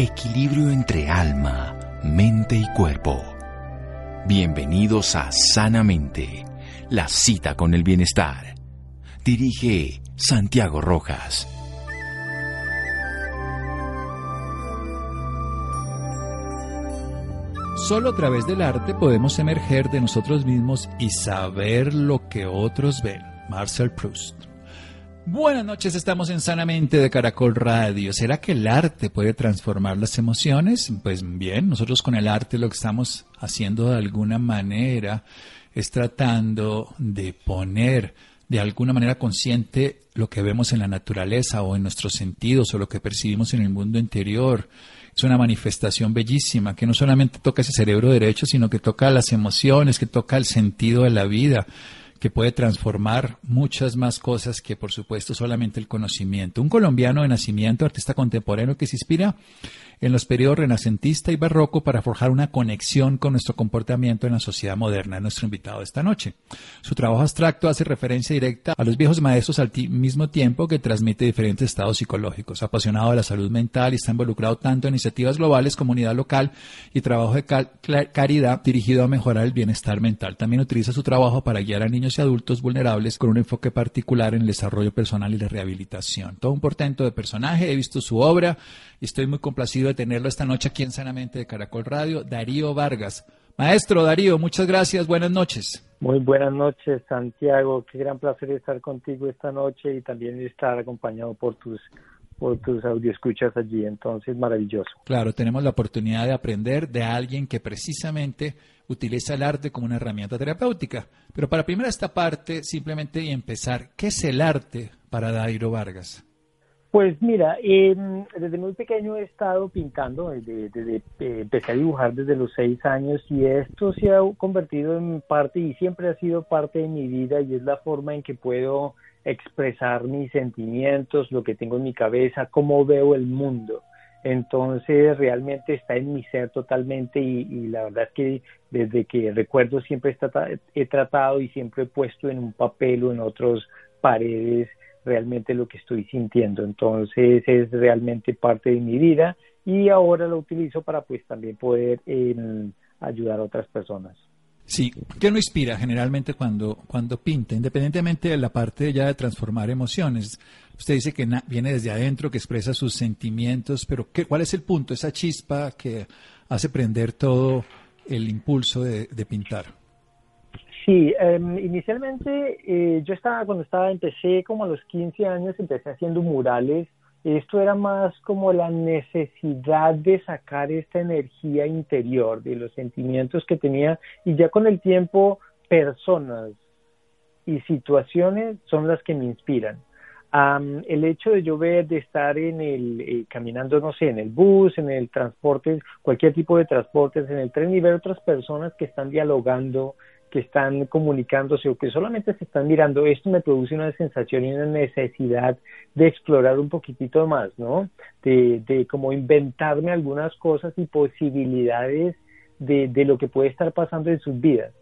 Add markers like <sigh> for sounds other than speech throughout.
equilibrio entre alma, mente y cuerpo. Bienvenidos a Sanamente, la cita con el bienestar. Dirige Santiago Rojas. Solo a través del arte podemos emerger de nosotros mismos y saber lo que otros ven. Marcel Proust. Buenas noches, estamos en Sanamente de Caracol Radio. ¿Será que el arte puede transformar las emociones? Pues bien, nosotros con el arte lo que estamos haciendo de alguna manera es tratando de poner de alguna manera consciente lo que vemos en la naturaleza o en nuestros sentidos o lo que percibimos en el mundo interior. Es una manifestación bellísima que no solamente toca ese cerebro derecho, sino que toca las emociones, que toca el sentido de la vida que puede transformar muchas más cosas que, por supuesto, solamente el conocimiento. Un colombiano de nacimiento, artista contemporáneo que se inspira en los periodos renacentista y barroco para forjar una conexión con nuestro comportamiento en la sociedad moderna, es nuestro invitado esta noche. Su trabajo abstracto hace referencia directa a los viejos maestros al mismo tiempo que transmite diferentes estados psicológicos. Apasionado de la salud mental y está involucrado tanto en iniciativas globales, comunidad local y trabajo de caridad dirigido a mejorar el bienestar mental. También utiliza su trabajo para guiar a niños y adultos vulnerables con un enfoque particular en el desarrollo personal y la rehabilitación. Todo un portento de personaje, he visto su obra y estoy muy complacido de tenerlo esta noche aquí en Sanamente de Caracol Radio, Darío Vargas. Maestro Darío, muchas gracias, buenas noches. Muy buenas noches, Santiago. Qué gran placer estar contigo esta noche y también estar acompañado por tus por tus escuchas allí, entonces maravilloso. Claro, tenemos la oportunidad de aprender de alguien que precisamente utiliza el arte como una herramienta terapéutica. Pero para primera esta parte, simplemente empezar, ¿qué es el arte para Darío Vargas? Pues mira, desde muy pequeño he estado pintando, desde, eh, empecé a dibujar desde los seis años y esto se ha convertido en parte y siempre ha sido parte de mi vida y es la forma en que puedo expresar mis sentimientos, lo que tengo en mi cabeza, cómo veo el mundo. Entonces realmente está en mi ser totalmente y, y la verdad es que desde que recuerdo siempre he tratado y siempre he puesto en un papel o en otras paredes realmente lo que estoy sintiendo. Entonces es realmente parte de mi vida y ahora lo utilizo para pues también poder em, ayudar a otras personas. Sí, ¿qué lo inspira generalmente cuando, cuando pinta? Independientemente de la parte ya de transformar emociones. Usted dice que viene desde adentro, que expresa sus sentimientos, pero ¿qué, ¿cuál es el punto, esa chispa que hace prender todo el impulso de pintar? Sí, em, inicialmente eh, yo estaba, cuando estaba, empecé como a los 15 años, empecé haciendo murales. Esto era más como la necesidad de sacar esta energía interior, de los sentimientos que tenía, y ya con el tiempo personas y situaciones son las que me inspiran. el hecho de yo ver, de estar en el, eh, caminando, no sé, en el bus, en el transporte, cualquier tipo de transportes, en el tren y ver otras personas que están dialogando, que están comunicándose o que solamente se están mirando, esto me produce una sensación y una necesidad de explorar un poquitito más, ¿no? De, de como inventarme algunas cosas y posibilidades de, de lo que puede estar pasando en sus vidas.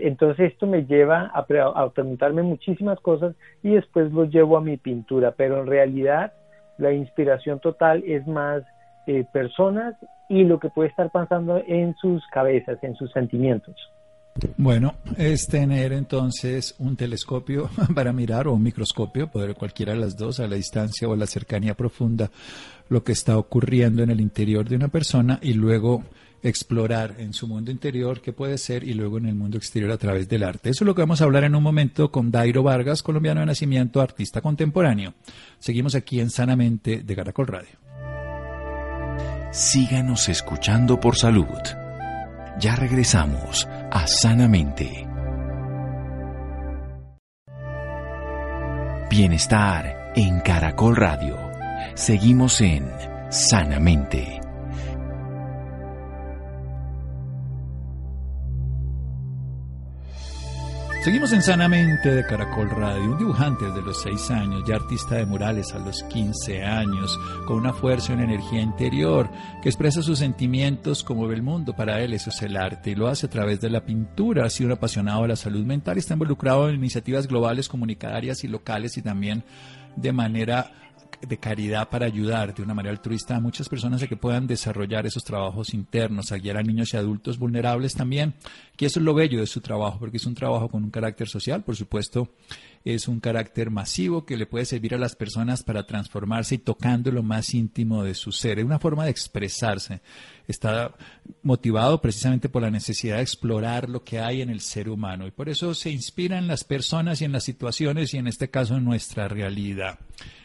entonces esto me lleva a, a, preguntarme muchísimas cosas y después lo llevo a mi pintura, pero en realidad la inspiración total es más eh, personas y lo que puede estar pasando en sus cabezas, en sus sentimientos. Bueno, es tener entonces un telescopio <laughs> para mirar o un microscopio, poder cualquiera de las dos, a la distancia o a la cercanía profunda, lo que está ocurriendo en el interior de una persona y luego explorar en su mundo interior qué puede ser y luego en el mundo exterior a través del arte. Eso es lo que vamos a hablar en un momento con Dairo Vargas, colombiano de nacimiento, artista contemporáneo. Seguimos aquí en Sanamente de Caracol Radio. Síganos escuchando por salud. Ya regresamos a Sanamente. Bienestar en Caracol Radio. Seguimos en Sanamente. Seguimos en Sanamente de Caracol Radio, un dibujante desde los 6 años, ya artista de murales a los 15 años, con una fuerza y una energía interior que expresa sus sentimientos como ve el mundo. Para él eso es el arte y lo hace a través de la pintura. Ha sido un apasionado de la salud mental y está involucrado en iniciativas globales, comunitarias y locales y también de manera de caridad para ayudar de una manera altruista a muchas personas a que puedan desarrollar esos trabajos internos, a guiar a niños y adultos vulnerables también, que eso es lo bello de su trabajo, porque es un trabajo con un carácter social, por supuesto, es un carácter masivo que le puede servir a las personas para transformarse y tocando lo más íntimo de su ser. Es una forma de expresarse. Está motivado precisamente por la necesidad de explorar lo que hay en el ser humano y por eso se inspira en las personas y en las situaciones y en este caso en nuestra realidad.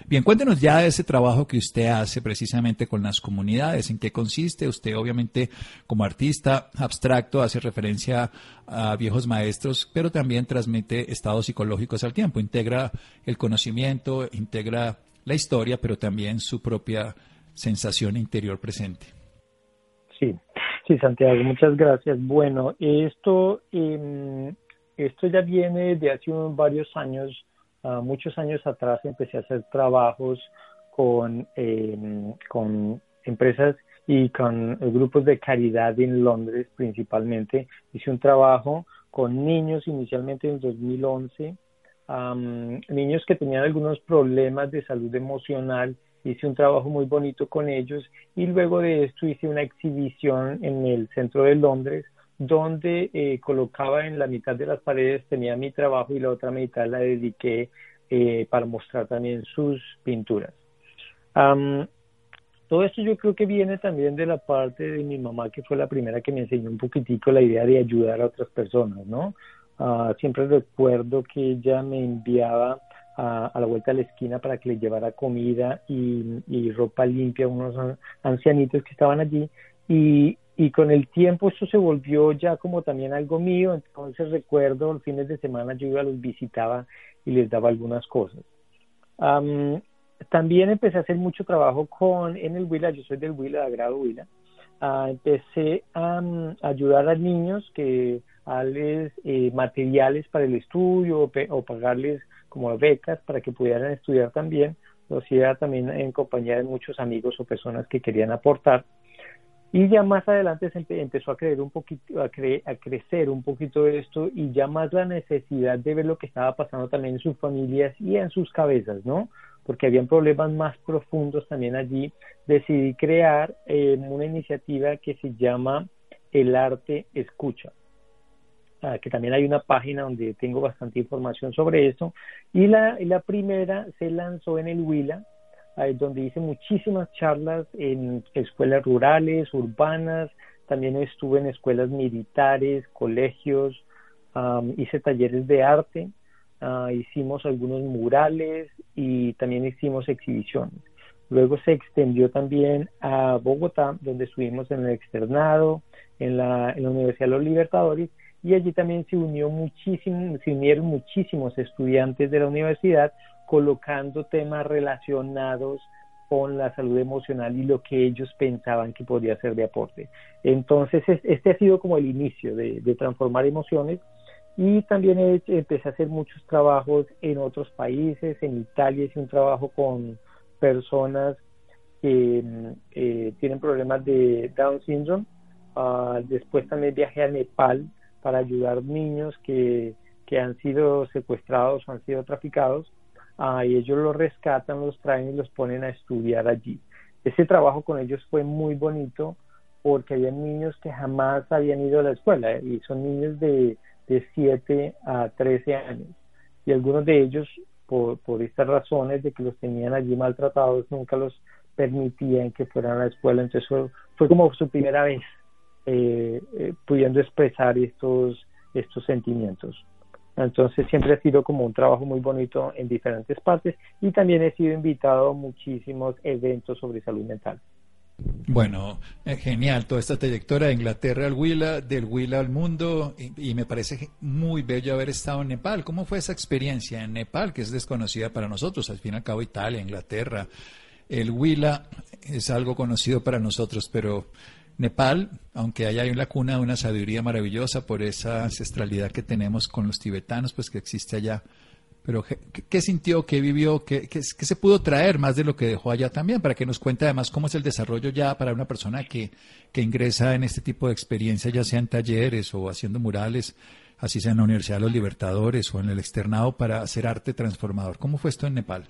Bien, cuéntenos ya de ese trabajo que usted hace precisamente con las comunidades, en qué consiste. Usted obviamente como artista abstracto hace referencia a viejos maestros, pero también transmite estados psicológicos al tiempo, integra el conocimiento, integra la historia, pero también su propia sensación interior presente. Sí, sí, Santiago, muchas gracias. Bueno, esto, em, esto ya viene de hace varios años Ah, muchos años atrás empecé a hacer trabajos con, em, con empresas y con grupos de caridad en Londres principalmente. Hice un trabajo con niños inicialmente en 2011, niños que tenían algunos problemas de salud emocional. Hice un trabajo muy bonito con ellos y luego de esto hice una exhibición en el centro de Londres donde eh, colocaba en la mitad de las paredes, tenía mi trabajo y la otra mitad la dediqué eh, para mostrar también sus pinturas. todo esto yo creo que viene también de la parte de mi mamá, que fue la primera que me enseñó un poquitico la idea de ayudar a otras personas, ¿no? Ah, siempre recuerdo que ella me enviaba a, la vuelta de la esquina para que le llevara comida y, y ropa limpia a unos ancianitos que estaban allí y, y con el tiempo esto se volvió ya como también algo mío, entonces recuerdo los fines de semana yo iba, los visitaba y les daba algunas cosas. también empecé a hacer mucho trabajo con en el Huila, yo soy del Huila, de grado Huila, ah, empecé a ayudar a niños que darles eh, materiales para el estudio o, pagarles como becas para que pudieran estudiar también, lo hacía también en compañía de muchos amigos o personas que querían aportar. Y ya más adelante se empezó a creer un poquito, a, a crecer un poquito esto y ya más la necesidad de ver lo que estaba pasando también en sus familias y en sus cabezas, ¿no? Porque habían problemas más profundos también allí. Decidí crear eh, una iniciativa que se llama El Arte Escucha. Ah, que también hay una página donde tengo bastante información sobre esto. Y la, la primera se lanzó en el Huila, donde hice muchísimas charlas en escuelas rurales, urbanas, también estuve en escuelas militares, colegios, hice talleres de arte, ah, hicimos algunos murales y también hicimos exhibiciones. Luego se extendió también a Bogotá, donde estuvimos en el externado, en la, en la Universidad de los Libertadores, y allí también se unió muchísimo, se unieron muchísimos estudiantes de la universidad colocando temas relacionados con la salud emocional y lo que ellos pensaban que podía ser de aporte. Entonces, este ha sido como el inicio de, transformar emociones y también empecé a hacer muchos trabajos en otros países, en Italia hice un trabajo con personas que eh, tienen problemas de Down syndrome. Ah, después también viajé a Nepal para ayudar niños que, que han sido secuestrados o han sido traficados Ah, y ellos los rescatan, los traen y los ponen a estudiar allí. Ese trabajo con ellos fue muy bonito porque había niños que jamás habían ido a la escuela eh, y son niños de, de 7 a 13 años. Y algunos de ellos, por, por estas razones de que los tenían allí maltratados, nunca los permitían que fueran a la escuela. Entonces fue, como su primera vez eh, eh, pudiendo expresar estos, estos sentimientos. Entonces siempre ha sido como un trabajo muy bonito en diferentes partes y también he sido invitado a muchísimos eventos sobre salud mental. Bueno, eh, genial toda esta trayectoria de Inglaterra al Huila, del Huila al mundo y, me parece muy bello haber estado en Nepal. ¿Cómo fue esa experiencia en Nepal, que es desconocida para nosotros? Al fin y al cabo Italia, Inglaterra. El Huila es algo conocido para nosotros, pero Nepal, aunque haya hay una cuna de una sabiduría maravillosa por esa ancestralidad que tenemos con los tibetanos, pues que existe allá. Pero ¿qué, sintió, qué vivió, qué, qué, se pudo traer más de lo que dejó allá también? Para que nos cuente además cómo es el desarrollo ya para una persona que, que ingresa en este tipo de experiencia, ya sea en talleres o haciendo murales, así sea en la Universidad de los Libertadores o en el externado para hacer arte transformador. ¿Cómo fue esto en Nepal?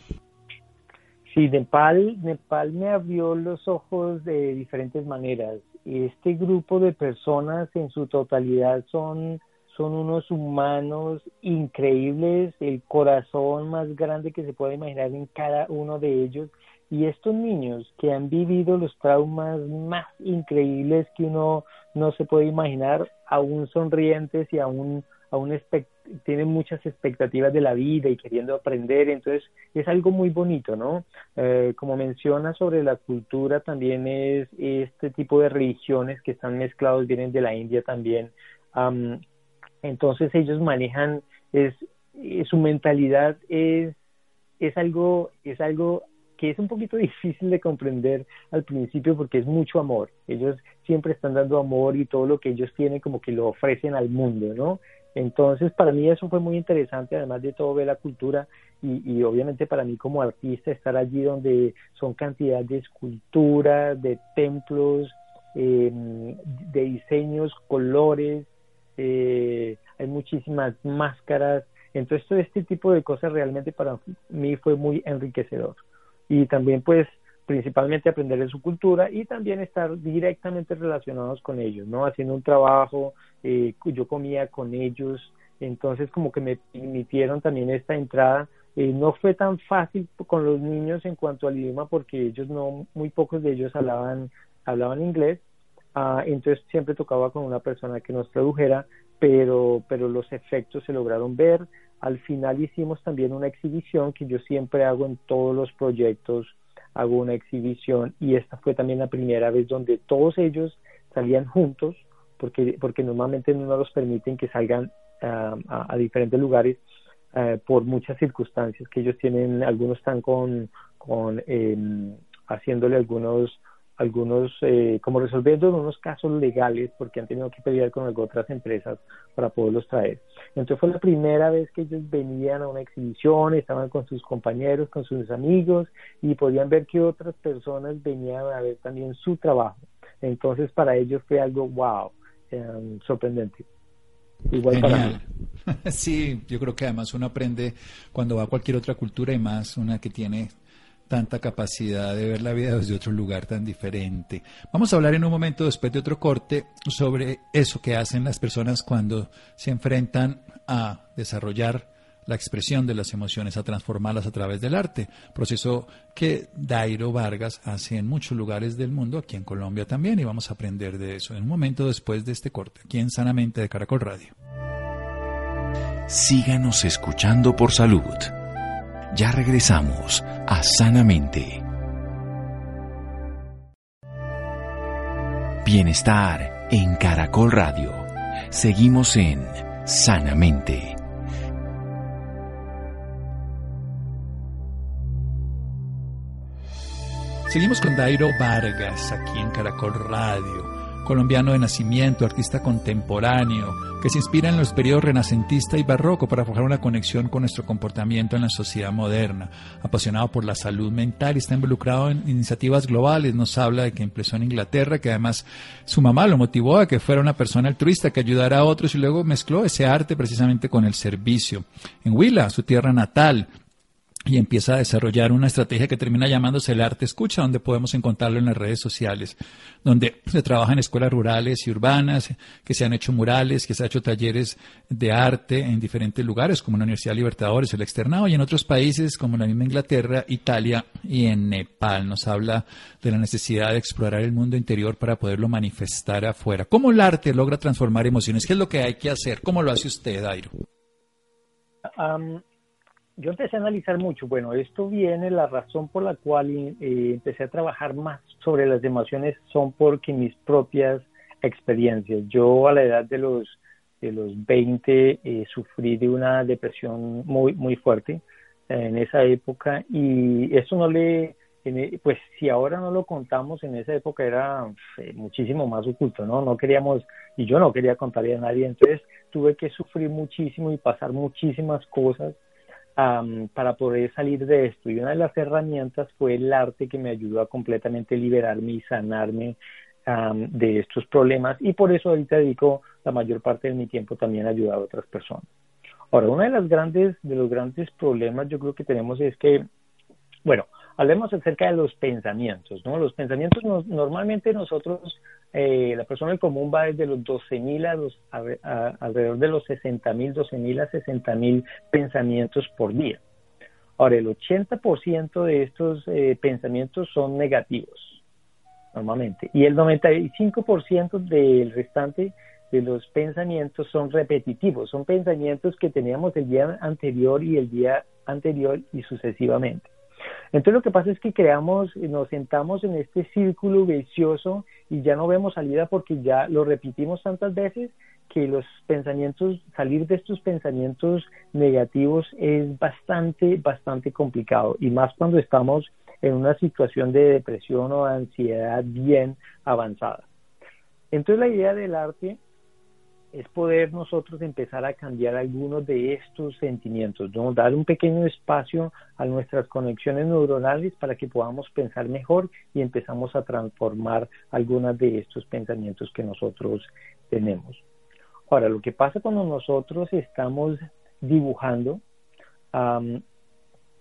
Sí, Nepal, Nepal me abrió los ojos de diferentes maneras. Este grupo de personas en su totalidad son, son unos humanos increíbles, el corazón más grande que se puede imaginar en cada uno de ellos. Y estos niños que han vivido los traumas más increíbles que uno no se puede imaginar, aún sonrientes y aún, aún tienen muchas expectativas de la vida y queriendo aprender, entonces es algo muy bonito, ¿no? Eh, como menciona sobre la cultura, también es este tipo de religiones que están mezclados, vienen de la India también, entonces ellos manejan, es, eh, su mentalidad es, es algo, es algo que es un poquito <laughs> difícil de comprender al principio porque es mucho amor. Ellos siempre están dando amor y todo lo que ellos tienen como que lo ofrecen al mundo, ¿no? Entonces, para mí eso fue muy interesante, además de todo ver la cultura y, obviamente para mí como artista estar allí donde son cantidad de esculturas, de templos, em, de diseños, colores, eh, hay muchísimas máscaras. Entonces, todo este tipo de cosas realmente para mí fue muy enriquecedor. Y también pues principalmente aprender de su cultura y también estar directamente relacionados con ellos, ¿no? Haciendo un trabajo, eh, yo comía con ellos, entonces como que me permitieron también esta entrada. Eh, no fue tan fácil con los niños en cuanto al idioma porque ellos no, muy pocos de ellos hablaban, hablaban inglés, ah, entonces siempre tocaba con una persona que nos tradujera, pero, pero los efectos se lograron ver. Al final hicimos también una exhibición que yo siempre hago en todos los proyectos hago una exhibición y esta fue también la primera vez donde todos ellos salían juntos porque, porque normalmente no los permiten que salgan ah, a, diferentes lugares eh, por muchas circunstancias que ellos tienen, algunos están con, con em, haciéndole algunos algunos, eh, como resolviendo unos casos legales porque han tenido que pelear con otras empresas para poderlos traer. Entonces fue la primera vez que ellos venían a una exhibición, estaban con sus compañeros, con sus amigos y podían ver que otras personas venían a ver también su trabajo. Entonces para ellos fue algo wow, em, sorprendente. Igual para mí. <laughs> Sí, yo creo que además uno aprende cuando va a cualquier otra cultura y más una que tiene tanta capacidad de ver la vida desde otro lugar tan diferente. Vamos a hablar en un momento después de otro corte sobre eso que hacen las personas cuando se enfrentan a desarrollar la expresión de las emociones, a transformarlas a través del arte, proceso que Dairo Vargas hace en muchos lugares del mundo, aquí en Colombia también, y vamos a aprender de eso en un momento después de este corte, aquí en Sanamente de Caracol Radio. Síganos escuchando por salud. Ya regresamos a Sanamente. Bienestar en Caracol Radio. Seguimos en Sanamente. Seguimos con Dairo Vargas aquí en Caracol Radio colombiano de nacimiento, artista contemporáneo, que se inspira en los periodos renacentista y barroco para forjar una conexión con nuestro comportamiento en la sociedad moderna. Apasionado por la salud mental está involucrado en iniciativas globales. Nos habla de que empezó en Inglaterra, que además su mamá lo motivó a que fuera una persona altruista que ayudara a otros y luego mezcló ese arte precisamente con el servicio. En Huila, su tierra natal, y empieza a desarrollar una estrategia que termina llamándose el arte escucha, donde podemos encontrarlo en las redes sociales, donde se trabaja en escuelas rurales y urbanas, que se han hecho murales, que se han hecho talleres de arte en diferentes lugares, como la Universidad Libertadores, el Externado, y en otros países como la misma Inglaterra, Italia y en Nepal. Nos habla de la necesidad de explorar el mundo interior para poderlo manifestar afuera. ¿Cómo el arte logra transformar emociones? ¿Qué es lo que hay que hacer? ¿Cómo lo hace usted, Airo? Yo empecé a analizar mucho, bueno, esto viene, la razón por la cual eh, empecé a trabajar más sobre las emociones son porque mis propias experiencias. Yo a la edad de los, de los 20 eh, sufrí de una depresión muy, muy fuerte en esa época y eso no le, e, pues si ahora no lo contamos, en esa época era eh, muchísimo más oculto, ¿no? No queríamos, y yo no quería contarle a nadie, entonces tuve que sufrir muchísimo y pasar muchísimas cosas para poder salir de esto. Y una de las herramientas fue el arte que me ayudó a completamente liberarme y sanarme de estos problemas. Y por eso ahorita dedico la mayor parte de mi tiempo también a ayudar a otras personas. Ahora, uno de, las grandes, de los grandes problemas yo creo que tenemos es que, bueno, hablemos acerca de los pensamientos, ¿no? Los pensamientos normalmente nosotros, eh, la persona común va desde los 12.000 a los, alrededor de los 60.000, 12.000 a 60.000 pensamientos por día. Ahora, el 80% de estos eh, pensamientos son negativos, normalmente, y el 95% del restante de los pensamientos son repetitivos, son pensamientos que teníamos el día anterior y el día anterior y sucesivamente. Entonces lo que pasa es que creamos, nos sentamos en este círculo vicioso y ya no vemos salida porque ya lo repetimos tantas veces que los pensamientos, salir de estos pensamientos negativos es bastante, bastante complicado y más cuando estamos en una situación de depresión o ansiedad bien avanzada. Entonces la idea del arte es poder nosotros empezar a cambiar algunos de estos sentimientos, ¿no? dar un pequeño espacio a nuestras conexiones neuronales para que podamos pensar mejor y empezamos a transformar algunos de estos pensamientos que nosotros tenemos. Ahora, lo que pasa cuando nosotros estamos dibujando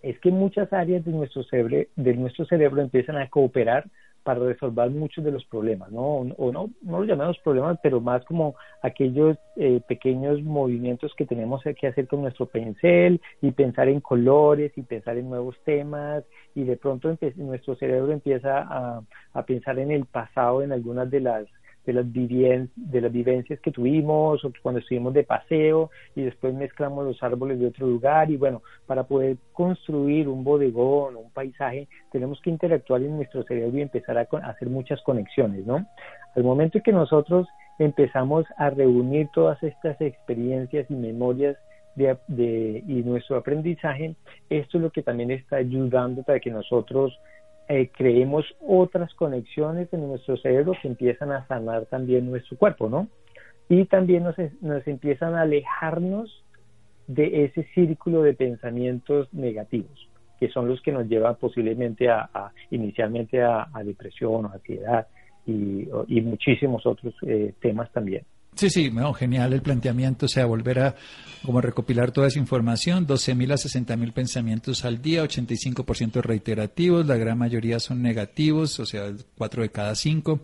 es que muchas áreas de nuestro, cerebro, de nuestro cerebro empiezan a cooperar para resolver muchos de los problemas, ¿no? O no, no los llamamos problemas, pero más como aquellos eh, pequeños movimientos que tenemos que hacer con nuestro pincel y pensar en colores y pensar en nuevos temas y de pronto nuestro cerebro empieza a, a pensar en el pasado, en algunas de las de las, de las vivencias que tuvimos o cuando estuvimos de paseo y después mezclamos los árboles de otro lugar y bueno, para poder construir un bodegón o un paisaje tenemos que interactuar en nuestro cerebro y empezar a, hacer muchas conexiones, ¿no? Al momento que nosotros empezamos a reunir todas estas experiencias y memorias de, de, y nuestro aprendizaje, esto es lo que también está ayudando para que nosotros eh, creemos otras conexiones en nuestro cerebro que empiezan a sanar también nuestro cuerpo, ¿no? Y también nos, nos empiezan a alejarnos de ese círculo de pensamientos negativos, que son los que nos llevan posiblemente a, inicialmente a, depresión o ansiedad y, y muchísimos otros eh, temas también. Sí, sí, genial el planteamiento, o sea, volver a como recopilar toda esa información, 12.000 a 60.000 pensamientos al día, 85% reiterativos, la gran mayoría son negativos, o sea, 4 de cada 5.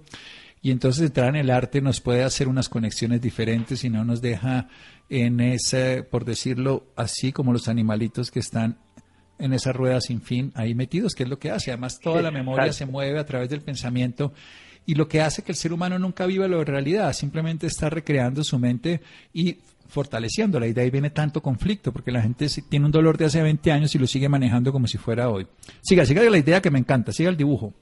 Y entonces entrar en el arte nos puede hacer unas conexiones diferentes y no nos deja en ese, por decirlo así, como los animalitos que están en esa rueda sin fin ahí metidos, que es lo que hace. Además, toda la memoria se mueve a través del pensamiento y lo que hace que el ser humano nunca viva la realidad, simplemente está recreando su mente y fortaleciéndola y de ahí viene tanto conflicto, porque la gente tiene un dolor de hace 20 años y lo sigue manejando como si fuera hoy. Siga, siga la idea que me encanta, siga el dibujo.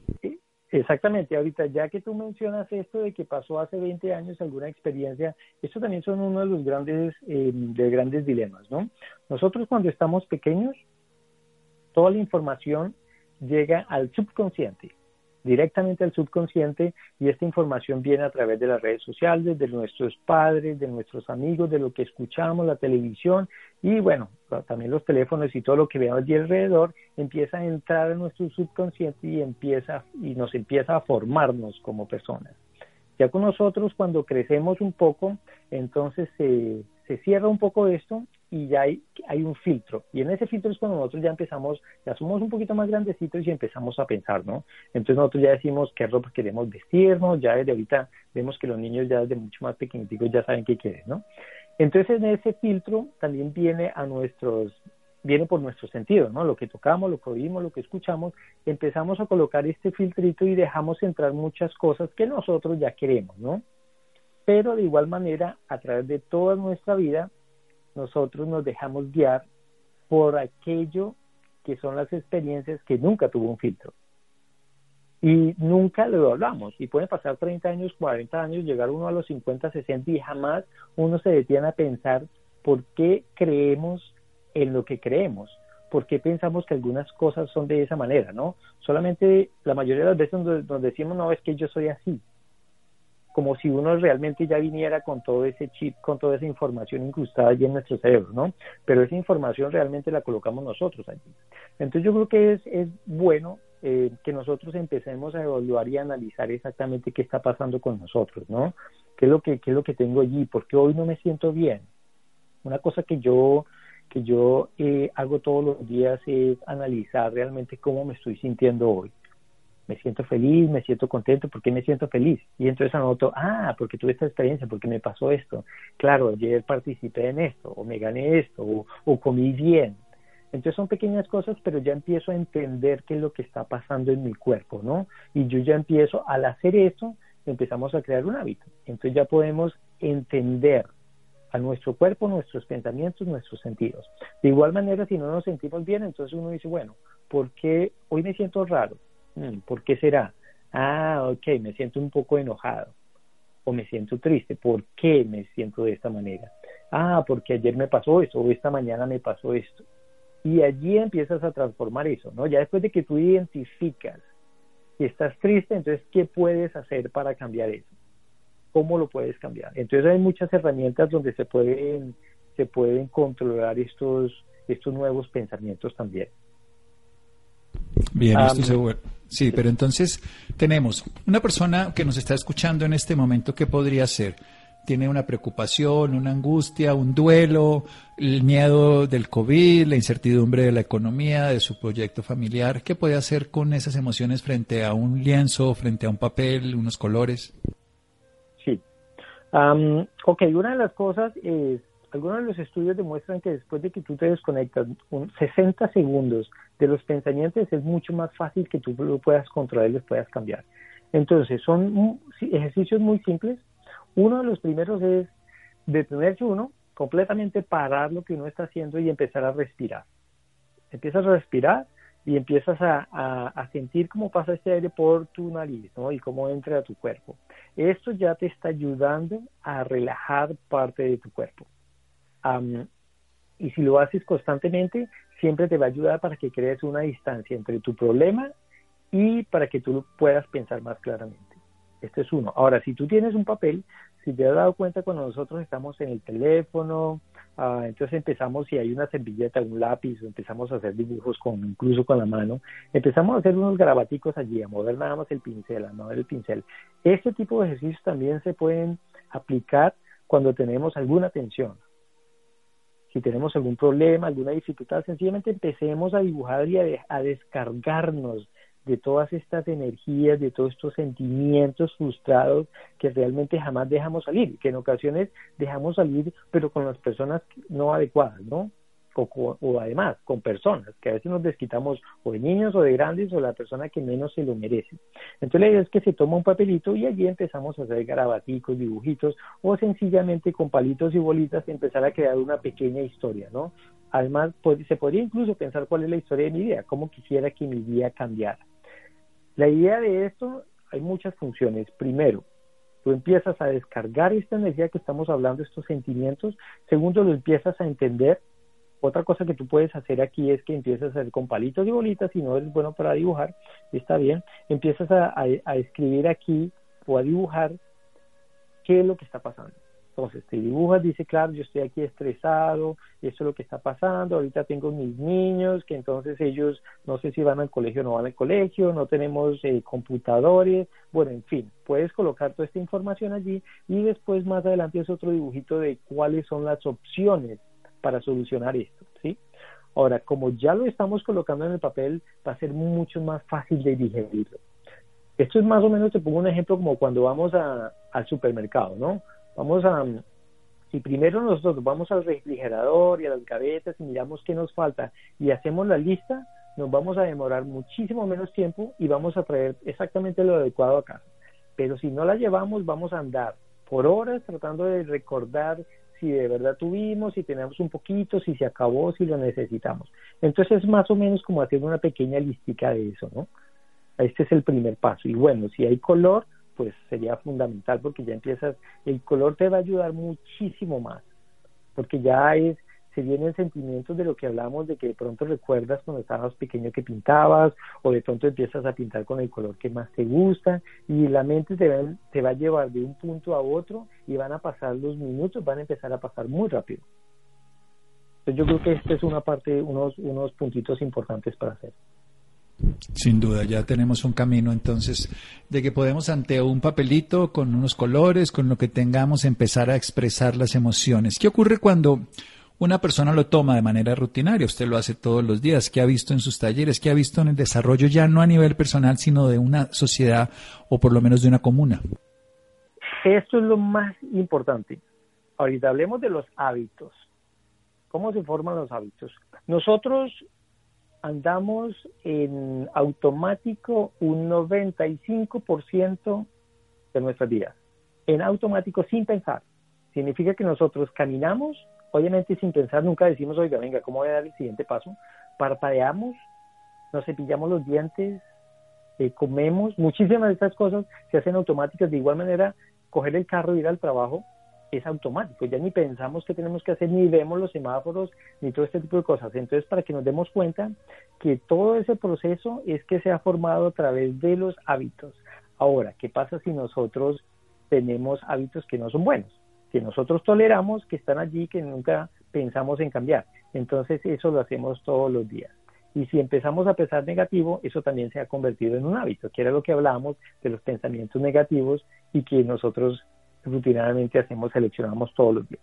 Exactamente, ahorita ya que tú mencionas esto de que pasó hace 20 años alguna experiencia, esto también son uno de los grandes, eh, de grandes dilemas, ¿no? Nosotros cuando estamos pequeños, toda la información llega al subconsciente, directamente al subconsciente y esta información viene a través de las redes sociales, de nuestros padres, de nuestros amigos, de lo que escuchamos, la televisión y bueno, también los teléfonos y todo lo que vemos allí alrededor empieza a entrar en nuestro subconsciente y empieza y nos empieza a formarnos como personas. Ya con nosotros cuando crecemos un poco, entonces se, se cierra un poco esto y ya hay, hay un filtro. Y en ese filtro es cuando nosotros ya empezamos, ya somos un poquito más grandecitos y empezamos a pensar, ¿no? Entonces nosotros ya decimos qué ropa queremos vestirnos, ya desde ahorita vemos que los niños ya desde mucho más pequeñitos ya saben qué quieren, ¿no? Entonces en ese filtro también viene a nuestros, viene por nuestro sentido, ¿no? Lo que tocamos, lo que oímos, lo que escuchamos, empezamos a colocar este filtrito y dejamos entrar muchas cosas que nosotros ya queremos, ¿no? Pero de igual manera, a través de toda nuestra vida, nosotros nos dejamos guiar por aquello que son las experiencias que nunca tuvo un filtro. Y nunca lo hablamos. Y pueden pasar 30 años, 40 años, llegar uno a los 50, 60 y jamás uno se detiene a pensar por qué creemos en lo que creemos. ¿Por qué pensamos que algunas cosas son de esa manera, no? Solamente la mayoría de las veces nos decimos, no, es que yo soy así como si uno realmente ya viniera con todo ese chip, con toda esa información incrustada allí en nuestro cerebro, ¿no? Pero esa información realmente la colocamos nosotros allí. Entonces yo creo que es, bueno eh, que nosotros empecemos a evaluar y analizar exactamente qué está pasando con nosotros, ¿no? ¿Qué es lo que, qué es lo que tengo allí? ¿Por qué hoy no me siento bien? Una cosa que yo que yo eh, hago todos los días es analizar realmente cómo me estoy sintiendo hoy. Me siento feliz, me siento contento, ¿por qué me siento feliz? Y entonces anoto, ah, porque tuve esta experiencia, porque me pasó esto. Claro, ayer participé en esto, o me gané esto, o, o comí bien. Entonces son pequeñas cosas, pero ya empiezo a entender qué es lo que está pasando en mi cuerpo, ¿no? Y yo ya empiezo, al hacer esto, empezamos a crear un hábito. Entonces ya podemos entender a nuestro cuerpo, nuestros pensamientos, nuestros sentidos. De igual manera, si no nos sentimos bien, entonces uno dice, bueno, ¿por qué hoy me siento raro? Mm, ¿Por qué será? Ah, ok, me siento un poco enojado o me siento triste. ¿Por qué me siento de esta manera? Ah, porque ayer me pasó esto o esta mañana me pasó esto. Y allí empiezas a transformar eso, ¿no? Ya después de que tú identificas que estás triste, entonces, ¿qué puedes hacer para cambiar eso? ¿Cómo lo puedes cambiar? Entonces hay muchas herramientas donde se pueden, se pueden controlar estos, estos nuevos pensamientos también. Bien, esto seguro. Sí, pero entonces tenemos una persona que nos está escuchando en este momento, ¿qué podría ser? Tiene una preocupación, una angustia, un duelo, el miedo del COVID, la incertidumbre de la economía, de su proyecto familiar. ¿Qué puede hacer con esas emociones frente a un lienzo, frente a un papel, unos colores? Sí. ok, una de las cosas es algunos de los estudios demuestran que después de que tú te desconectas un 60 segundos de los pensamientos es mucho más fácil que tú lo puedas controlar y los puedas cambiar. Entonces, son ejercicios muy simples. Uno de los primeros es detenerse uno, completamente parar lo que uno está haciendo y empezar a respirar. Empiezas a respirar y empiezas a, a, sentir cómo pasa este aire por tu nariz ¿no? y cómo entra a tu cuerpo. Esto ya te está ayudando a relajar parte de tu cuerpo y si lo haces constantemente, siempre te va a ayudar para que crees una distancia entre tu problema y para que tú puedas pensar más claramente. Este es uno. Ahora, si tú tienes un papel, si te has dado cuenta cuando nosotros estamos en el teléfono, ah, entonces empezamos, si hay una servilleta, un lápiz, empezamos a hacer dibujos con, incluso con la mano, empezamos a hacer unos grabaticos allí, a mover nada más el pincel, a mover el pincel. Este tipo de ejercicios también se pueden aplicar cuando tenemos alguna tensión, si tenemos algún problema, alguna dificultad, sencillamente empecemos a dibujar y a, descargarnos de todas estas energías, de todos estos sentimientos frustrados que realmente jamás dejamos salir, que en ocasiones dejamos salir, pero con las personas no adecuadas, ¿no? O, además con personas, que a veces nos desquitamos o de niños o de grandes o la persona que menos se lo merece. Entonces la idea es que se toma un papelito y allí empezamos a hacer garabaticos, dibujitos o sencillamente con palitos y bolitas empezar a crear una pequeña historia, ¿no? Además, se podría incluso pensar cuál es la historia de mi vida, cómo quisiera que mi vida cambiara. La idea de esto, hay muchas funciones. Primero, tú empiezas a descargar esta energía que estamos hablando, estos sentimientos. Segundo, lo empiezas a entender otra cosa que tú puedes hacer aquí es que empiezas a hacer con palitos y bolitas, si no eres bueno para dibujar, está bien, empiezas a, escribir aquí o a dibujar qué es lo que está pasando. Entonces te dibujas, dice, claro, yo estoy aquí estresado, esto es lo que está pasando, ahorita tengo mis niños, que entonces ellos no sé si van al colegio o no van al colegio, no tenemos eh, computadores, bueno, en fin, puedes colocar toda esta información allí y después más adelante es otro dibujito de cuáles son las opciones para solucionar esto, ¿sí? Ahora, como ya lo estamos colocando en el papel, va a ser mucho más fácil de digerirlo. Esto es más o menos, te pongo un ejemplo como cuando vamos al supermercado, ¿no? Vamos a, si primero nosotros vamos al refrigerador y a las gavetas y miramos qué nos falta y hacemos la lista, nos vamos a demorar muchísimo menos tiempo y vamos a traer exactamente lo adecuado a casa. Pero si no la llevamos, vamos a andar por horas tratando de recordar si de verdad tuvimos, si tenemos un poquito, si se acabó, si lo necesitamos. Entonces es más o menos como hacer una pequeña listica de eso, ¿no? Este es el primer paso. Y bueno, si hay color, pues sería fundamental porque ya empiezas, el color te va a ayudar muchísimo más, porque ya es se vienen sentimientos de lo que hablamos, de que de pronto recuerdas cuando estabas pequeño que pintabas, o de pronto empiezas a pintar con el color que más te gusta, y la mente te va, te va a llevar de un punto a otro y van a pasar los minutos, van a empezar a pasar muy rápido. Entonces yo creo que esta es una parte, unos, unos puntitos importantes para hacer. Sin duda, ya tenemos un camino entonces de que podemos ante un papelito con unos colores, con lo que tengamos, empezar a expresar las emociones. ¿Qué ocurre cuando una persona lo toma de manera rutinaria, usted lo hace todos los días, ¿qué ha visto en sus talleres? ¿Qué ha visto en el desarrollo ya no a nivel personal, sino de una sociedad o por lo menos de una comuna? Esto es lo más importante. Ahorita hablemos de los hábitos. ¿Cómo se forman los hábitos? Nosotros andamos en automático un 95% de nuestras vidas. En automático sin pensar. Significa que nosotros caminamos, obviamente sin pensar, nunca decimos, oiga, venga, ¿cómo voy a dar el siguiente paso? Parpadeamos, nos cepillamos los dientes, eh, comemos, muchísimas de estas cosas se hacen automáticas. De igual manera, coger el carro e ir al trabajo es automático, ya ni pensamos qué tenemos que hacer, ni vemos los semáforos, ni todo este tipo de cosas. Entonces, para que nos demos cuenta que todo ese proceso es que se ha formado a través de los hábitos. Ahora, ¿qué pasa si nosotros tenemos hábitos que no son buenos? Que nosotros toleramos, que están allí, que nunca pensamos en cambiar. Entonces, eso lo hacemos todos los días. Y si empezamos a pensar negativo, eso también se ha convertido en un hábito, que era lo que hablábamos de los pensamientos negativos y que nosotros rutinariamente hacemos, seleccionamos todos los días.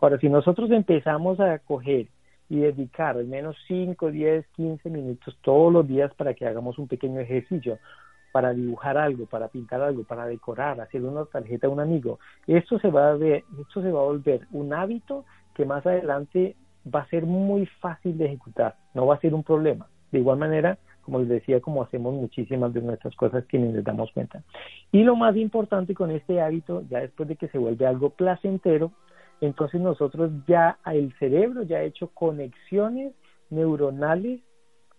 Ahora, si nosotros empezamos a coger y dedicar al menos 5, 10, 15 minutos todos los días para que hagamos un pequeño ejercicio, para dibujar algo, para pintar algo, para decorar, hacer una tarjeta a un amigo, esto se va a ver, esto se va a volver un hábito que más adelante va a ser muy fácil de ejecutar, no va a ser un problema. De igual manera, como les decía, como hacemos muchísimas de nuestras cosas que ni les damos cuenta. Y lo más importante con este hábito, ya después de que se vuelve algo placentero, entonces nosotros ya, el cerebro ya ha hecho conexiones neuronales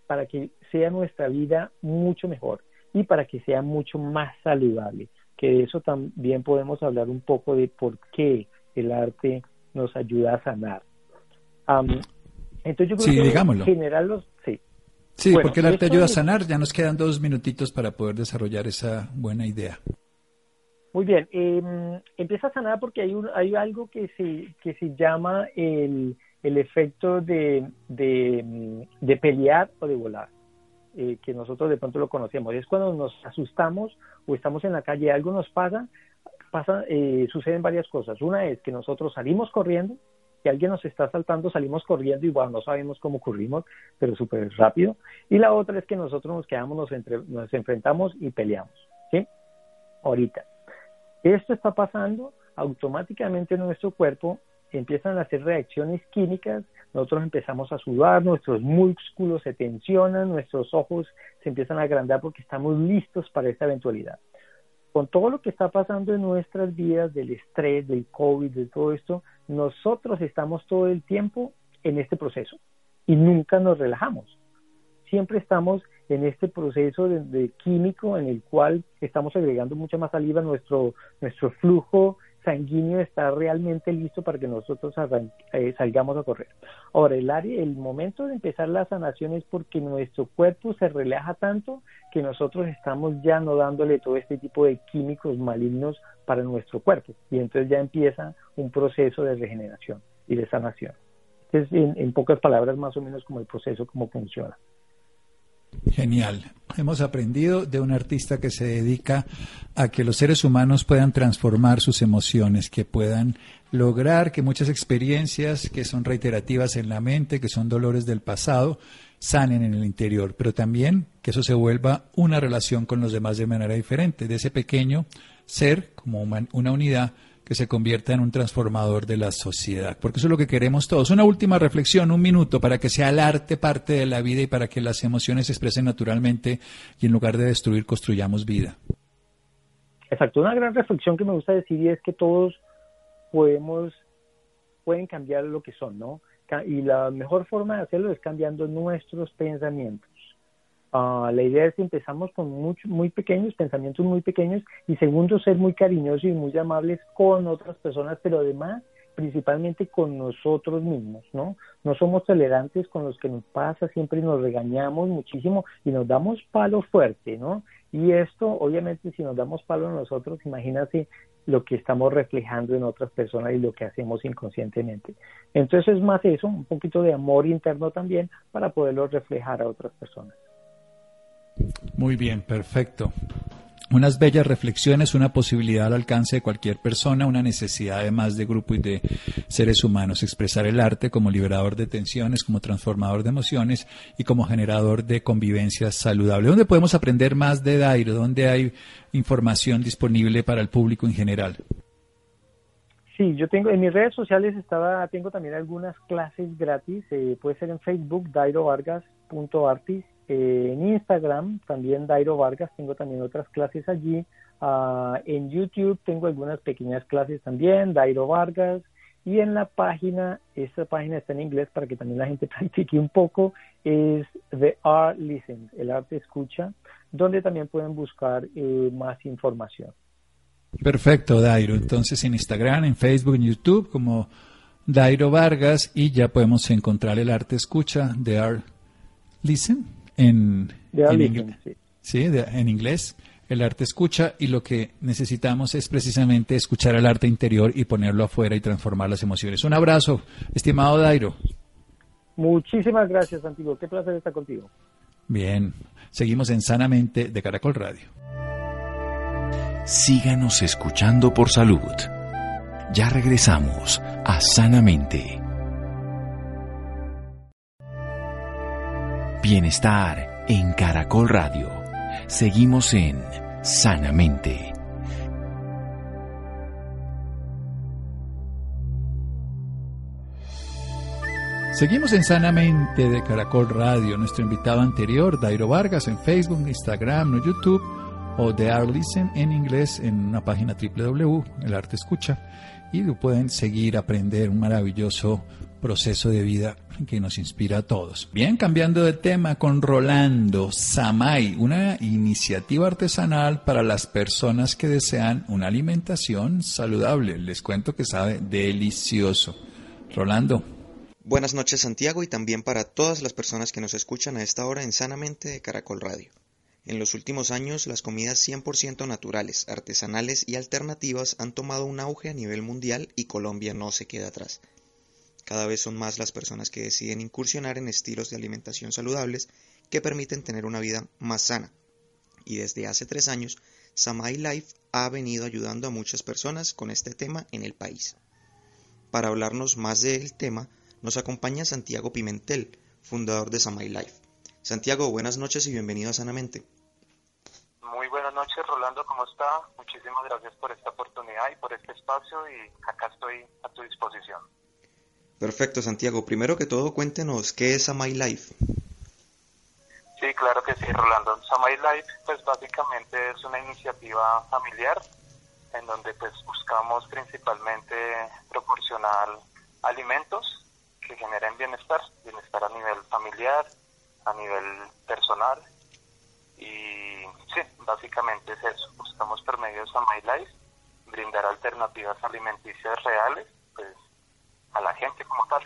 para que sea nuestra vida mucho mejor y para que sea mucho más saludable. Que de eso también podemos hablar un poco de por qué el arte nos ayuda a sanar. entonces yo creo que en general los, sí, Sí, porque el arte ayuda a sanar. Ya nos quedan dos minutitos para poder desarrollar esa buena idea. Muy bien. Eh, empieza a sanar porque hay, un, hay algo que se, que se llama el, el efecto de, de, pelear o de volar, eh, que nosotros de pronto lo conocemos. Es cuando nos asustamos o estamos en la calle, algo nos pasa, pasa eh, suceden varias cosas. Una es que nosotros salimos corriendo, que alguien nos está saltando, salimos corriendo y bueno, no sabemos cómo corrimos, pero súper rápido. Y la otra es que nosotros nos quedamos, nos, entre, nos enfrentamos y peleamos. ¿sí? Ahorita. Esto está pasando automáticamente en nuestro cuerpo, empiezan a hacer reacciones químicas, nosotros empezamos a sudar, nuestros músculos se tensionan, nuestros ojos se empiezan a agrandar porque estamos listos para esta eventualidad con todo lo que está pasando en nuestras vidas, del estrés, del COVID, de todo esto, nosotros estamos todo el tiempo en este proceso y nunca nos relajamos. Siempre estamos en este proceso de, químico en el cual estamos agregando mucha más saliva, nuestro, nuestro flujo sanguíneo está realmente listo para que nosotros eh, salgamos a correr. Ahora, el, área, el momento de empezar la sanación es porque nuestro cuerpo se relaja tanto que nosotros estamos ya no dándole todo este tipo de químicos malignos para nuestro cuerpo. Y entonces ya empieza un proceso de regeneración y de sanación. Es en, en pocas palabras más o menos como el proceso, cómo funciona. Genial. Hemos aprendido de un artista que se dedica a que los seres humanos puedan transformar sus emociones, que puedan lograr que muchas experiencias que son reiterativas en la mente, que son dolores del pasado, sanen en el interior, pero también que eso se vuelva una relación con los demás de manera diferente, de ese pequeño ser como una unidad que se convierta en un transformador de la sociedad, porque eso es lo que queremos todos. Una última reflexión, un minuto, para que sea el arte parte de la vida y para que las emociones se expresen naturalmente y en lugar de destruir construyamos vida. Exacto, una gran reflexión que me gusta decir es que todos podemos, pueden cambiar lo que son, ¿no? Y la mejor forma de hacerlo es cambiando nuestros pensamientos. Ah, la idea es que empezamos con muy pequeños, pensamientos muy pequeños, y segundo, ser muy cariñosos y muy amables con otras personas, pero además principalmente con nosotros mismos, ¿no? No somos tolerantes con los que nos pasa, siempre nos regañamos muchísimo y nos damos palo fuerte, ¿no? Y esto, obviamente, si nos damos palo a nosotros, imagínate lo que estamos reflejando en otras personas y lo que hacemos inconscientemente. Entonces es más eso, un poquito de amor interno también para poderlo reflejar a otras personas. Muy bien, perfecto. unas bellas reflexiones, una posibilidad al alcance de cualquier persona, una necesidad además de grupo y de seres humanos, expresar el arte como liberador de tensiones, como transformador de emociones y como generador de convivencia saludable. ¿Dónde podemos aprender más de Dairo? ¿Dónde hay información disponible para el público en general? Sí, yo tengo en mis redes sociales estaba tengo también algunas clases gratis, eh, puede ser en Facebook dairovargas.artis, eh, en Instagram también Dairo Vargas, tengo también otras clases allí, ah, en YouTube tengo algunas pequeñas clases también, Dairo Vargas, y en la página, esta página está en inglés para que también la gente <laughs> practique un poco, es The Art Listen, el arte escucha, donde también pueden buscar eh, más información. Perfecto, Dairo. Entonces en Instagram, en Facebook, en YouTube, como Dairo Vargas, y ya podemos encontrar el arte escucha de Art Listen en, inglés. Sí, en inglés. El arte escucha y lo que necesitamos es precisamente escuchar el arte interior y ponerlo afuera y transformar las emociones. Un abrazo, estimado Dairo. Muchísimas gracias, Antiguo. Qué placer estar contigo. Bien, seguimos en Sanamente de Caracol Radio. Síganos escuchando por salud. Ya regresamos a Sanamente. Bienestar en Caracol Radio. Seguimos en Sanamente. Seguimos en Sanamente de Caracol Radio. Nuestro invitado anterior, Dairo Vargas, en Facebook, Instagram, no YouTube o The Art Listen en inglés en una página www, El Arte Escucha, y pueden seguir, aprender un maravilloso proceso de vida que nos inspira a todos. Bien, cambiando de tema con Rolando Samay, una iniciativa artesanal para las personas que desean una alimentación saludable. Les cuento que sabe delicioso. Rolando. Buenas noches Santiago y también para todas las personas que nos escuchan a esta hora en Sanamente de Caracol Radio. En los últimos años, las comidas 100% naturales, artesanales y alternativas han tomado un auge a nivel mundial y Colombia no se queda atrás. Cada vez son más las personas que deciden incursionar en estilos de alimentación saludables que permiten tener una vida más sana. Y desde hace tres años, Samai Life ha venido ayudando a muchas personas con este tema en el país. Para hablarnos más del tema, nos acompaña Santiago Pimentel, fundador de Samai Life. Santiago, buenas noches y bienvenido a Sanamente. Muy buenas noches, Rolando, ¿cómo está? Muchísimas gracias por esta oportunidad y por este espacio y acá estoy a tu disposición. Perfecto, Santiago. Primero que todo, cuéntenos, ¿qué es Amay Life? Sí, claro que sí, Rolando. Samay Life, pues básicamente es una iniciativa familiar en donde pues buscamos principalmente proporcionar alimentos que generen bienestar, bienestar a nivel familiar, a nivel personal y sí, básicamente es eso. Buscamos por medio de Samay Life brindar alternativas alimenticias reales a la gente como tal.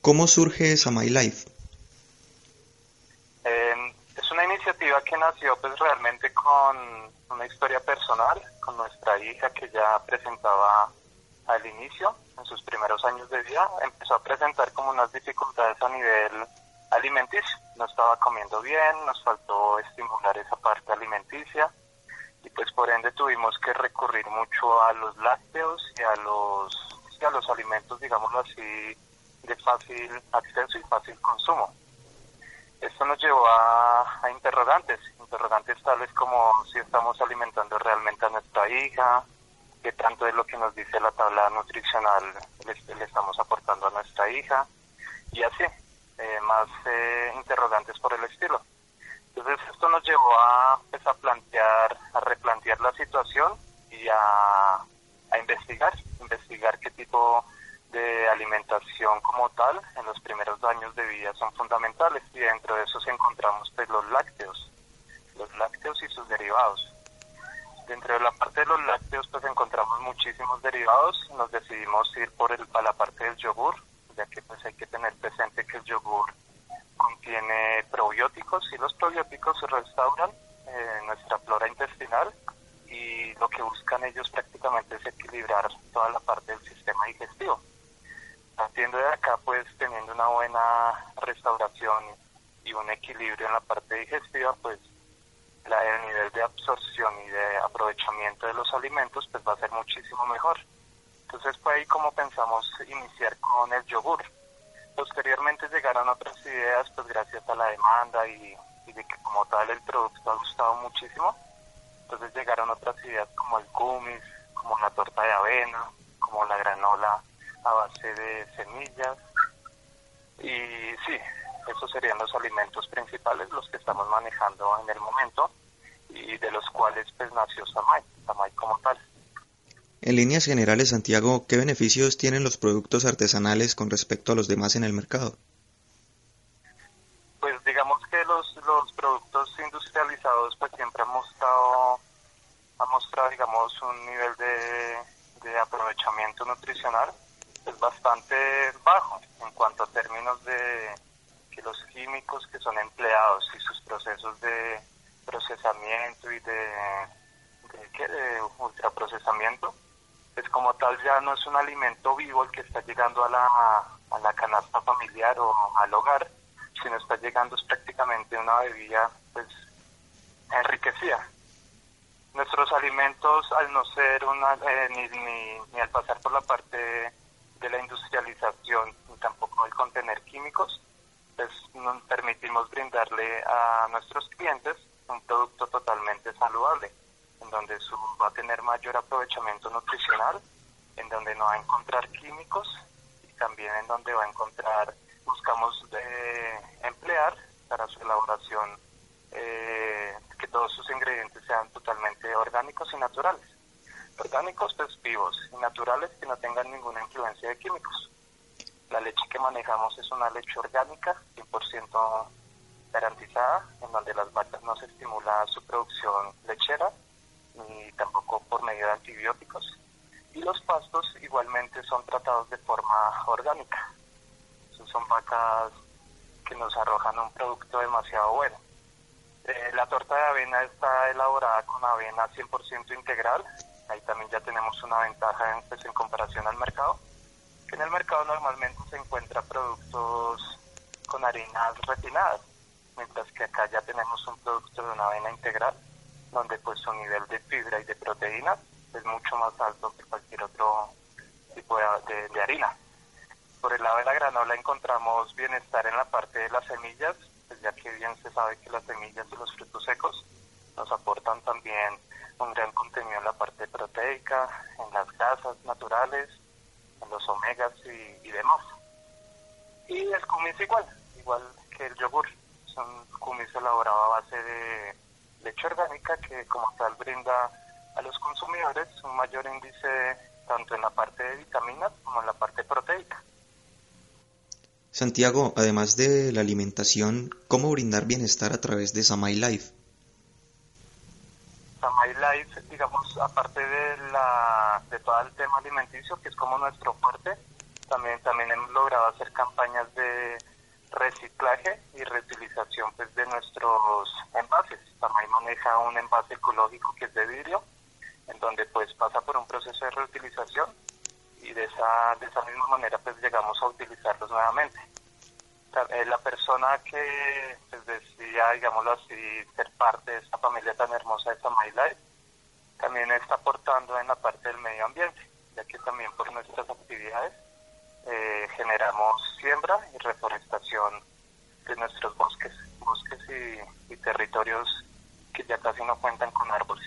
¿Cómo surge Samay Life? Eh, es una iniciativa que nació pues realmente con una historia personal, con nuestra hija que ya presentaba al inicio, en sus primeros años de vida, empezó a presentar como unas dificultades a nivel alimenticio. No estaba comiendo bien, nos faltó estimular esa parte alimenticia y pues por ende tuvimos que recurrir mucho a los lácteos y a los, a los alimentos, digámoslo así, de fácil acceso y fácil consumo. Esto nos llevó a, a interrogantes, interrogantes tales como si estamos alimentando realmente a nuestra hija, qué tanto de lo que nos dice la tabla nutricional le estamos aportando a nuestra hija, y así. Eh, más eh, interrogantes por el estilo. Entonces esto nos llevó a, pues, a plantear, a replantear la situación y a, a investigar, investigar qué tipo de alimentación como tal en los primeros años de vida son fundamentales y dentro de esos encontramos pues los lácteos, los lácteos y sus derivados. Dentro de la parte de los lácteos pues encontramos muchísimos derivados, nos decidimos ir por el, para la parte del yogur, ya que pues hay que tener presente que el yogur contiene probióticos y los probióticos restauran eh, nuestra flora intestinal y lo que buscan ellos prácticamente es equilibrar toda la parte del sistema digestivo. Partiendo de acá, pues teniendo una buena restauración y un equilibrio en la parte digestiva, pues el nivel de absorción y de aprovechamiento de los alimentos pues va a ser muchísimo mejor. Entonces fue ahí como pensamos iniciar con el yogur. Posteriormente llegaron otras ideas pues gracias a la demanda y, de que como tal el producto ha gustado muchísimo. Entonces llegaron otras ideas como el kumis, como la torta de avena, como la granola a base de semillas. Y sí, esos serían los alimentos principales, los que estamos manejando en el momento y de los cuales pues nació Samay, Samay como tal. En líneas generales, Santiago, ¿qué beneficios tienen los productos artesanales con respecto a los demás en el mercado? Pues digamos que los, los productos industrializados pues siempre han mostrado, han mostrado digamos un nivel de, aprovechamiento nutricional es bastante bajo en cuanto a términos de que los químicos que son empleados y sus procesos de procesamiento y de, de, de ultraprocesamiento, pues como tal ya no es un alimento vivo el que está llegando a la, a la canasta familiar o al hogar, sino está llegando es prácticamente una bebida pues enriquecida. Nuestros alimentos, al no ser una, eh, ni, ni, ni al pasar por la parte de la industrialización, ni tampoco el contener químicos, pues nos permitimos brindarle a nuestros clientes un producto totalmente saludable, en donde su, va a tener mayor aprovechamiento nutricional, en donde no va a encontrar químicos y también en donde va a encontrar, buscamos eh, emplear para su elaboración eh, que todos sus ingredientes sean totalmente orgánicos y naturales. Orgánicos pues vivos y naturales que no tengan ninguna influencia de químicos. La leche que manejamos es una leche orgánica, 100% garantizada, en donde las vacas no se estimula su producción lechera, ni tampoco por medio de antibióticos. Y los pastos igualmente son tratados de forma orgánica. Son vacas que nos arrojan un producto demasiado bueno. Eh, la torta de avena está elaborada con avena 100% integral. Ahí también ya tenemos una ventaja en, pues, en comparación al mercado en el mercado normalmente se encuentra productos con harinas refinadas, mientras que acá ya tenemos un producto de una avena integral, donde pues su nivel de fibra y de proteínas es mucho más alto que cualquier otro tipo de, de, harina. Por el lado de la granola encontramos bienestar en la parte de las semillas, pues ya que bien se sabe que las semillas y los frutos secos nos aportan también un gran contenido en la parte proteica, en las grasas naturales, en los omegas y, demás. Y el kumis igual, igual que el yogur. Es un kumis elaborado a base de leche orgánica que como tal brinda a los consumidores un mayor índice tanto en la parte de vitaminas como en la parte proteica. Santiago, además de la alimentación, ¿cómo brindar bienestar a través de Samay Life? My Life, digamos, aparte de, la, de todo el tema alimenticio, que es como nuestro fuerte, también, también hemos logrado hacer campañas de reciclaje y reutilización pues, de nuestros envases. Tamay maneja un envase ecológico que es de vidrio, en donde pues pasa por un proceso de reutilización y de esa, de esa misma manera pues llegamos a utilizarlos nuevamente. Eh, la persona que pues, decía, digámoslo así, ser parte de esta familia tan hermosa de Samay Life, también está aportando en la parte del medio ambiente, ya que también por nuestras actividades eh, generamos siembra y reforestación de nuestros bosques, bosques y, y territorios que ya casi no cuentan con árboles.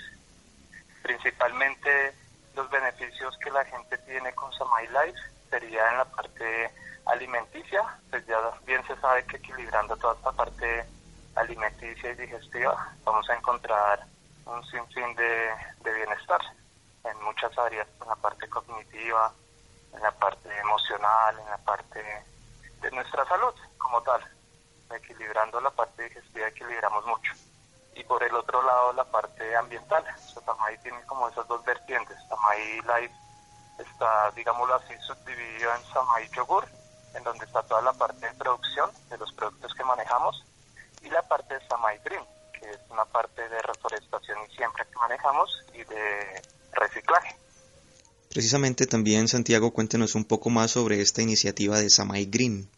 Principalmente los beneficios que la gente tiene con Samay Life sería en la parte alimenticia, pues ya bien se sabe que equilibrando toda esta parte alimenticia y digestiva vamos a encontrar un sinfín de, de bienestar en muchas áreas, en la parte cognitiva, en la parte emocional, en la parte de nuestra salud como tal. Equilibrando la parte digestiva equilibramos mucho. Y por el otro lado la parte ambiental. O sea, tiene como esas dos vertientes. Samay Life está, digámoslo así, subdividido en Samay Yogur en donde está toda la parte de producción de los productos que manejamos y la parte de Samay Green, que es una parte de reforestación y siembra que manejamos y de reciclaje. Precisamente también, Santiago, cuéntenos un poco más sobre esta iniciativa de Samay Green.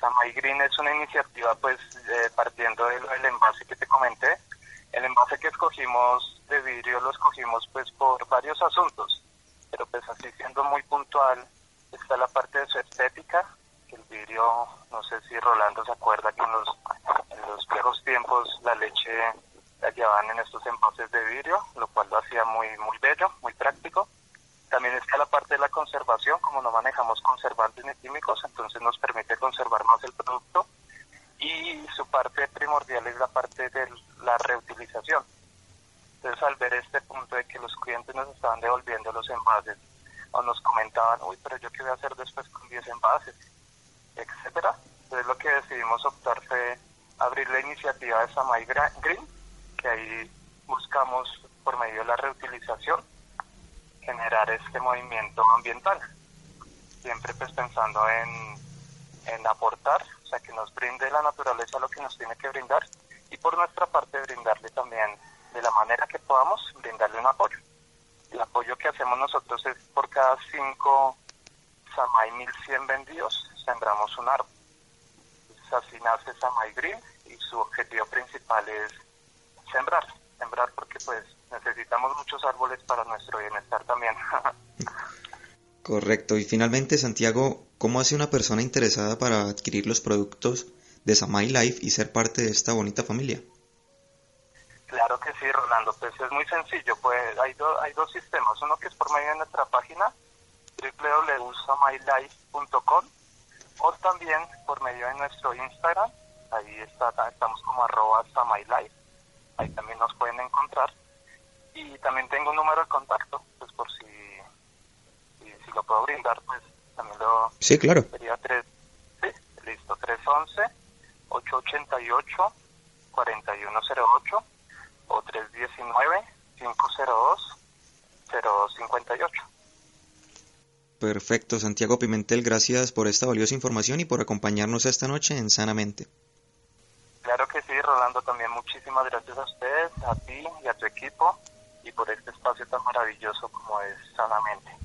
Samay Green es una iniciativa pues eh, partiendo del, del envase que te comenté. El envase que escogimos de vidrio lo escogimos pues por varios asuntos, pero pues así siendo muy puntual está la parte de su estética, el vidrio, no sé si Rolando se acuerda que en los, en los viejos tiempos la leche la llevaban en estos envases de vidrio, lo cual lo hacía muy, muy bello, muy práctico. También está la parte de la conservación, como no manejamos conservantes ni químicos, entonces nos permite conservar más el producto. Y su parte primordial es la parte de la reutilización. Entonces, al ver este punto de que los clientes nos estaban devolviendo los envases, o nos comentaban, uy, pero yo qué voy a hacer después con 10 envases, etcétera. Entonces, lo que decidimos optar fue abrir la iniciativa de Samay Green, que ahí buscamos, por medio de la reutilización, generar este movimiento ambiental. Siempre pues pensando en, en aportar, o sea, que nos brinde la naturaleza lo que nos tiene que brindar y por nuestra parte brindarle también de la manera que podamos, brindarle un apoyo. El apoyo que hacemos nosotros es por cada cinco Samay 1100 vendidos, sembramos un árbol. Entonces, así nace Samay Green y su objetivo principal es sembrar, sembrar porque pues necesitamos muchos árboles para nuestro bienestar también. <laughs> Correcto. Y finalmente, Santiago, ¿cómo hace una persona interesada para adquirir los productos de Samay Life y ser parte de esta bonita familia? Claro que sí, Rolando. Pues es muy sencillo. Pues hay, hay dos sistemas. Uno que es por medio de nuestra página www.samaylife.com o también por medio de nuestro Instagram. Ahí está, estamos como arroba Samaylife. Ahí también nos pueden encontrar. Y también tengo un número de contacto, pues por si, si, si lo puedo brindar, pues también lo... Sí, claro. Sería tres, sí, listo, 311-888-4108 o 319-502-058. Perfecto, Santiago Pimentel, gracias por esta valiosa información y por acompañarnos esta noche en Sanamente. Claro que sí, Rolando, también muchísimas gracias a ustedes, a ti y a tu equipo por este espacio tan maravilloso como es Sanamente.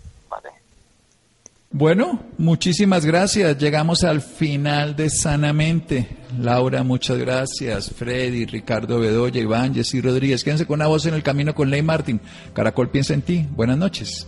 Bueno, muchísimas gracias. Llegamos al final de Sanamente. Laura, muchas gracias. Freddy, Ricardo Bedoya, Iván, Jessy Rodríguez. Quédense con una voz en el camino con Ley Martín. Caracol piensa en ti. Buenas noches.